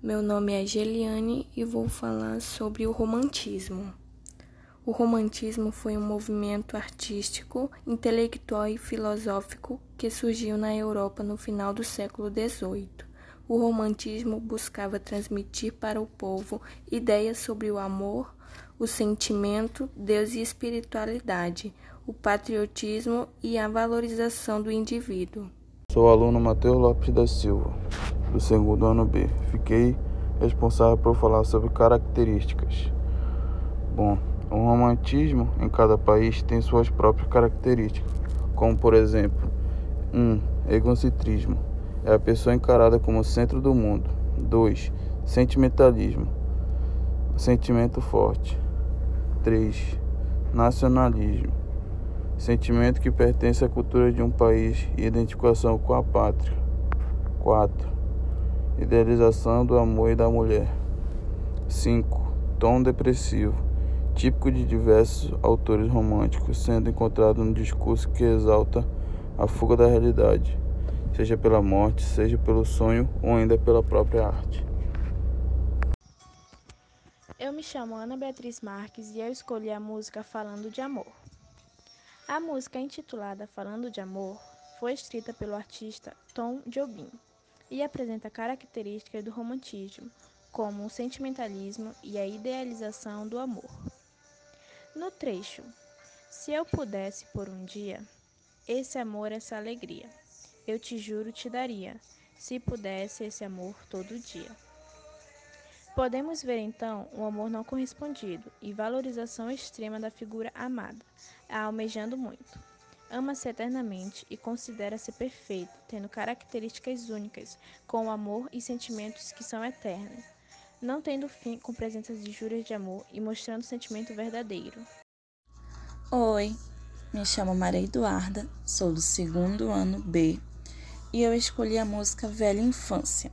Meu nome é Geliane e vou falar sobre o romantismo. O romantismo foi um movimento artístico, intelectual e filosófico que surgiu na Europa no final do século XVIII. O romantismo buscava transmitir para o povo ideias sobre o amor, o sentimento, Deus e espiritualidade, o patriotismo e a valorização do indivíduo. Sou aluno Matheus Lopes da Silva do segundo ano B. Fiquei responsável por falar sobre características. Bom, o romantismo em cada país tem suas próprias características, como por exemplo, 1. Um, egocentrismo é a pessoa encarada como centro do mundo. 2. Sentimentalismo sentimento forte. 3. Nacionalismo sentimento que pertence à cultura de um país e identificação com a pátria. 4 idealização do amor e da mulher. 5. Tom depressivo, típico de diversos autores românticos, sendo encontrado no discurso que exalta a fuga da realidade, seja pela morte, seja pelo sonho ou ainda pela própria arte. Eu me chamo Ana Beatriz Marques e eu escolhi a música Falando de Amor. A música intitulada Falando de Amor foi escrita pelo artista Tom Jobim e apresenta características do romantismo, como o sentimentalismo e a idealização do amor. No trecho, se eu pudesse por um dia, esse amor, essa alegria, eu te juro te daria, se pudesse esse amor todo dia. Podemos ver então o amor não correspondido e valorização extrema da figura amada, a almejando muito ama-se eternamente e considera-se perfeito, tendo características únicas, com amor e sentimentos que são eternos, não tendo fim com presenças de juras de amor e mostrando sentimento verdadeiro. Oi, me chamo Maria Eduarda, sou do segundo ano B e eu escolhi a música Velha Infância.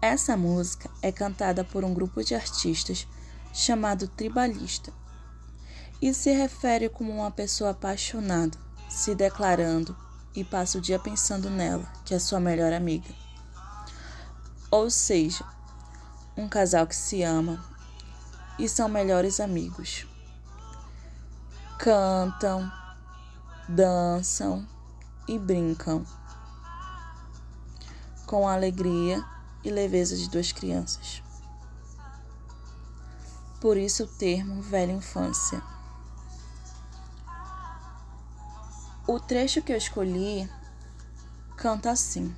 Essa música é cantada por um grupo de artistas chamado Tribalista e se refere como uma pessoa apaixonada, se declarando e passa o dia pensando nela, que é sua melhor amiga. Ou seja, um casal que se ama e são melhores amigos. Cantam, dançam e brincam com a alegria e leveza de duas crianças. Por isso o termo velha infância. O trecho que eu escolhi canta assim: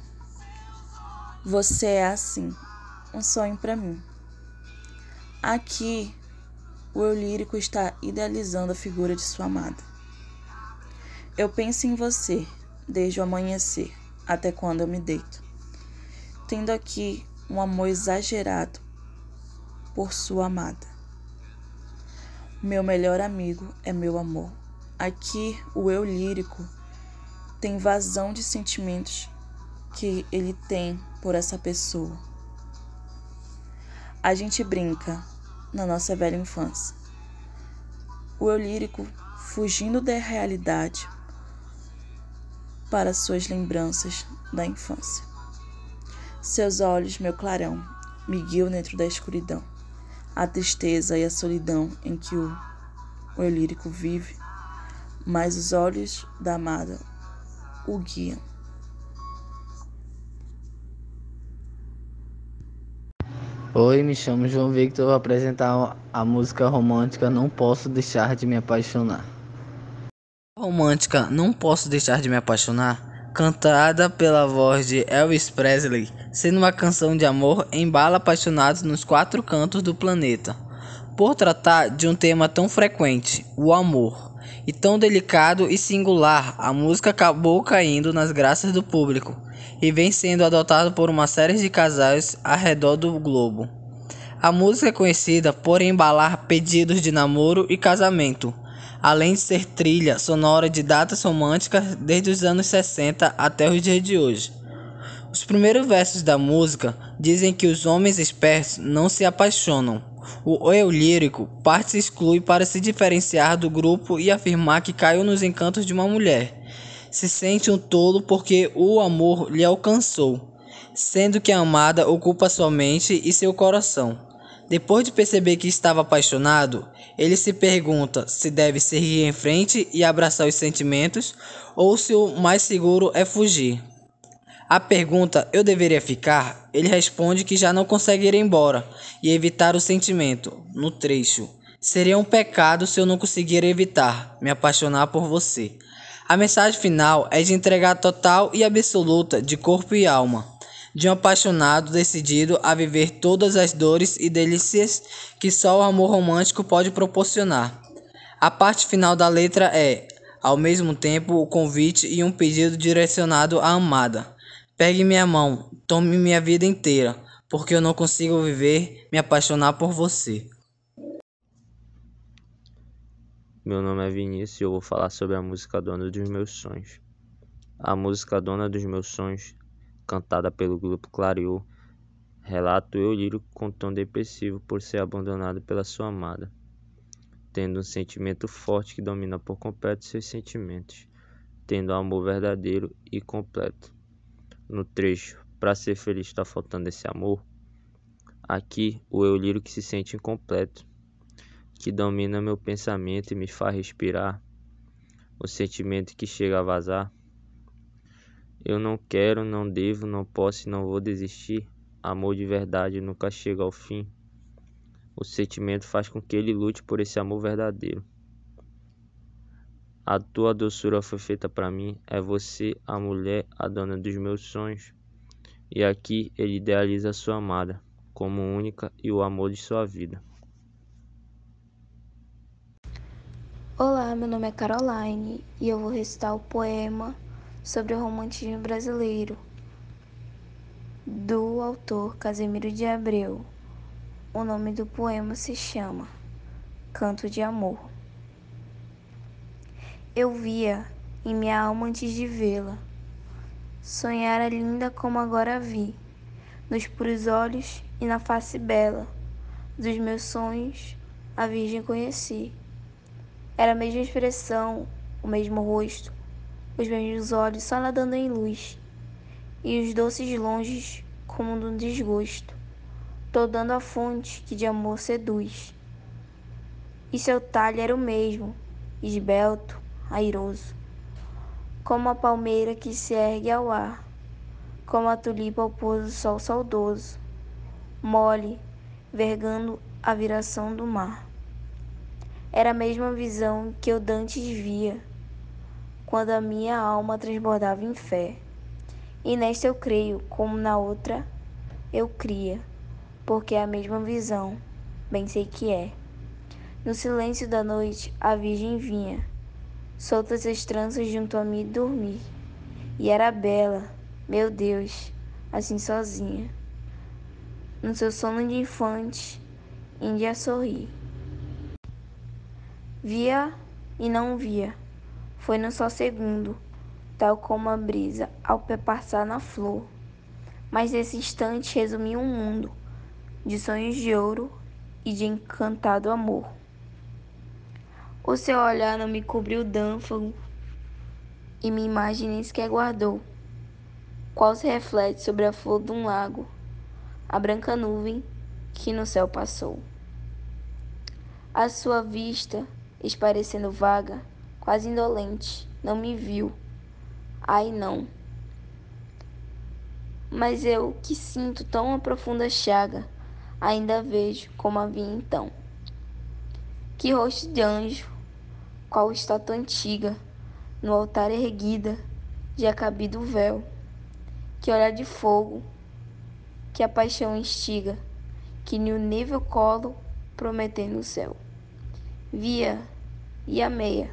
Você é assim, um sonho para mim. Aqui, o eu lírico está idealizando a figura de sua amada. Eu penso em você desde o amanhecer até quando eu me deito, tendo aqui um amor exagerado por sua amada. Meu melhor amigo é meu amor. Aqui, o eu lírico tem vazão de sentimentos que ele tem por essa pessoa. A gente brinca na nossa velha infância. O eu lírico fugindo da realidade para suas lembranças da infância. Seus olhos, meu clarão, me guiam dentro da escuridão. A tristeza e a solidão em que o, o eu lírico vive mas os olhos da amada o guiam. Oi, me chamo João Victor, vou apresentar a música romântica Não Posso Deixar de Me Apaixonar. Romântica Não Posso Deixar de Me Apaixonar, cantada pela voz de Elvis Presley, sendo uma canção de amor, embala apaixonados nos quatro cantos do planeta. Por tratar de um tema tão frequente, o amor, e tão delicado e singular, a música acabou caindo nas graças do público e vem sendo adotado por uma série de casais ao redor do globo. A música é conhecida por embalar pedidos de namoro e casamento, além de ser trilha sonora de datas românticas desde os anos 60 até os dias de hoje. Os primeiros versos da música dizem que os homens espertos não se apaixonam, o eu lírico parte se exclui para se diferenciar do grupo e afirmar que caiu nos encantos de uma mulher. Se sente um tolo porque o amor lhe alcançou. sendo que a amada ocupa sua mente e seu coração. Depois de perceber que estava apaixonado, ele se pergunta se deve seguir em frente e abraçar os sentimentos ou se o mais seguro é fugir. A pergunta eu deveria ficar, ele responde que já não consegue ir embora e evitar o sentimento. No trecho, seria um pecado se eu não conseguir evitar me apaixonar por você. A mensagem final é de entregar total e absoluta de corpo e alma de um apaixonado decidido a viver todas as dores e delícias que só o amor romântico pode proporcionar. A parte final da letra é, ao mesmo tempo, o convite e um pedido direcionado à amada. Pegue minha mão, tome minha vida inteira, porque eu não consigo viver me apaixonar por você. Meu nome é Vinícius e eu vou falar sobre a música Dona dos Meus Sonhos. A música Dona dos Meus Sonhos cantada pelo grupo Clareou, relata o eu lírico com tom depressivo por ser abandonado pela sua amada, tendo um sentimento forte que domina por completo seus sentimentos, tendo um amor verdadeiro e completo. No trecho, para ser feliz está faltando esse amor, aqui o eu lírico se sente incompleto, que domina meu pensamento e me faz respirar, o sentimento que chega a vazar eu não quero, não devo, não posso e não vou desistir. Amor de verdade nunca chega ao fim. O sentimento faz com que ele lute por esse amor verdadeiro. A tua doçura foi feita para mim, é você, a mulher, a dona dos meus sonhos. E aqui ele idealiza a sua amada como única e o amor de sua vida. Olá, meu nome é Caroline e eu vou recitar o poema sobre o romantismo brasileiro, do autor Casimiro de Abreu. O nome do poema se chama Canto de Amor. Eu via em minha alma antes de vê-la, sonhara linda como agora vi, nos puros olhos e na face bela dos meus sonhos, a Virgem conheci. Era a mesma expressão, o mesmo rosto, os meus olhos só nadando em luz, e os doces longes como um desgosto, todando a fonte que de amor seduz. E seu talhe era o mesmo, esbelto, airoso, como a palmeira que se ergue ao ar, como a tulipa ao pôr do sol saudoso, mole, vergando a viração do mar. Era a mesma visão que eu dantes via, quando a minha alma transbordava em fé. E nesta eu creio, como na outra eu cria, porque é a mesma visão, bem sei que é. No silêncio da noite a Virgem vinha, soltas as tranças junto a mim dormir. E era bela, meu Deus, assim sozinha. No seu sono de infante, Índia sorri. Via e não via foi num só segundo, tal como a brisa ao pé passar na flor. Mas esse instante resumia um mundo de sonhos de ouro e de encantado amor. O seu olhar não me cobriu dânfago e minha imagem nem sequer guardou, qual se reflete sobre a flor de um lago, a branca nuvem que no céu passou. A sua vista, esparecendo vaga, quase indolente, não me viu. Ai, não. Mas eu, que sinto tão a profunda chaga, ainda vejo como havia então. Que rosto de anjo, qual estátua antiga, no altar erguida, de acabido véu. Que olhar de fogo, que a paixão instiga, que no nível colo prometendo o céu. Via e a meia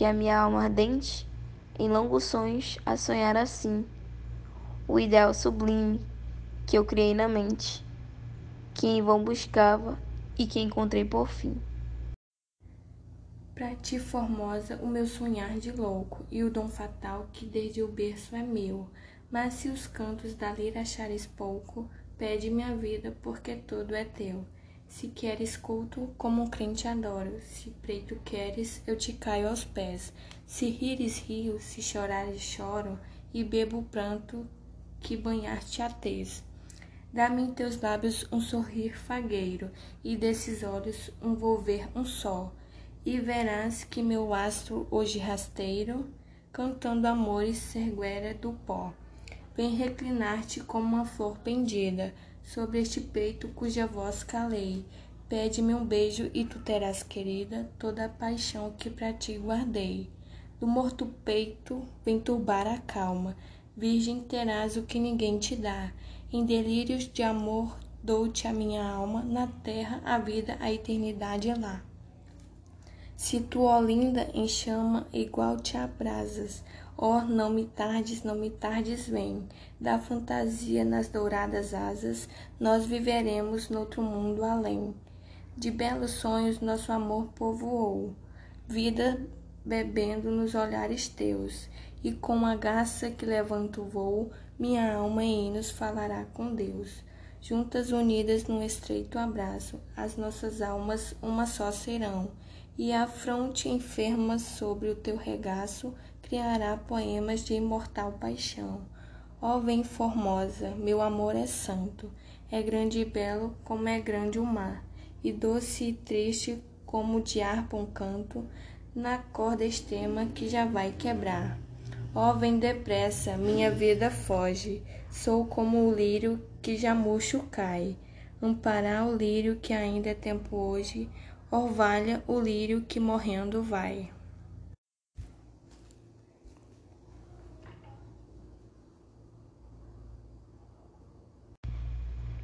que a minha alma ardente, em longos sonhos, a sonhar assim, o ideal sublime que eu criei na mente, que em vão buscava e que encontrei por fim. Pra ti, formosa, o meu sonhar de louco e o dom fatal que desde o berço é meu. Mas se os cantos da lira achares pouco, pede minha vida, porque tudo é teu. Se queres culto, como um crente adoro. Se preto queres, eu te caio aos pés. Se rires, rio. Se chorares, choro. E bebo o pranto que banhar-te a tez. Dá-me em teus lábios um sorrir fagueiro, e desses olhos um volver um sol, e verás que meu astro hoje rasteiro, cantando amores serguera do pó. Vem reclinar-te como uma flor pendida, sobre este peito cuja voz calei. Pede-me um beijo e tu terás, querida, toda a paixão que para ti guardei. Do morto peito vem turbar a calma, virgem terás o que ninguém te dá. Em delírios de amor dou-te a minha alma, na terra a vida, a eternidade é lá. Se tu, ó linda, em chama igual te abrasas, ó, não me tardes, não me tardes, vem. Da fantasia nas douradas asas, nós viveremos noutro mundo além. De belos sonhos nosso amor povoou, vida bebendo nos olhares teus, e com a garça que levanta o voo, minha alma em hinos falará com Deus. Juntas unidas num estreito abraço, as nossas almas uma só serão, e a fronte enferma sobre o teu regaço criará poemas de imortal paixão. Ó vem formosa, meu amor é santo, é grande e belo como é grande o mar, e doce e triste como de harpa um canto, na corda extrema que já vai quebrar. Ó, vem depressa, minha vida foge, sou como o lírio que já murcho cai. Amparar o lírio que ainda é tempo hoje, orvalha o lírio que morrendo vai.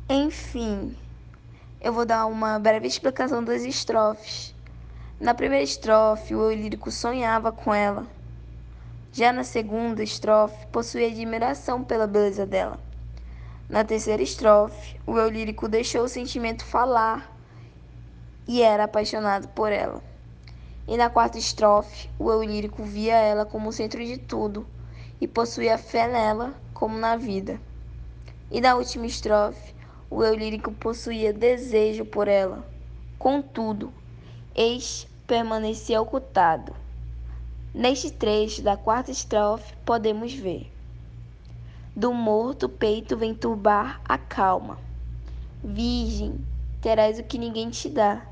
Enfim, eu vou dar uma breve explicação das estrofes. Na primeira estrofe, o eu lírico sonhava com ela. Já na segunda estrofe, possuía admiração pela beleza dela. Na terceira estrofe, o eu lírico deixou o sentimento falar e era apaixonado por ela. E na quarta estrofe, o eu lírico via ela como o centro de tudo e possuía fé nela como na vida. E na última estrofe, o eu lírico possuía desejo por ela. Contudo, eis permanecia ocultado. Neste trecho da quarta estrofe podemos ver: Do morto peito vem turbar a calma. Virgem, terás o que ninguém te dá.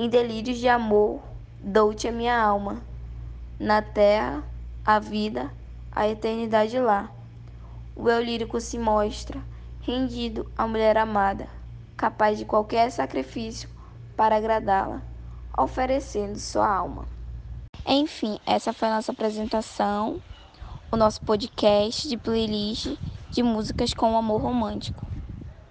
Em delírios de amor, dou-te a minha alma. Na terra, a vida, a eternidade lá. O eu lírico se mostra rendido à mulher amada, capaz de qualquer sacrifício para agradá-la oferecendo sua alma. Enfim, essa foi a nossa apresentação, o nosso podcast de playlist de músicas com amor romântico.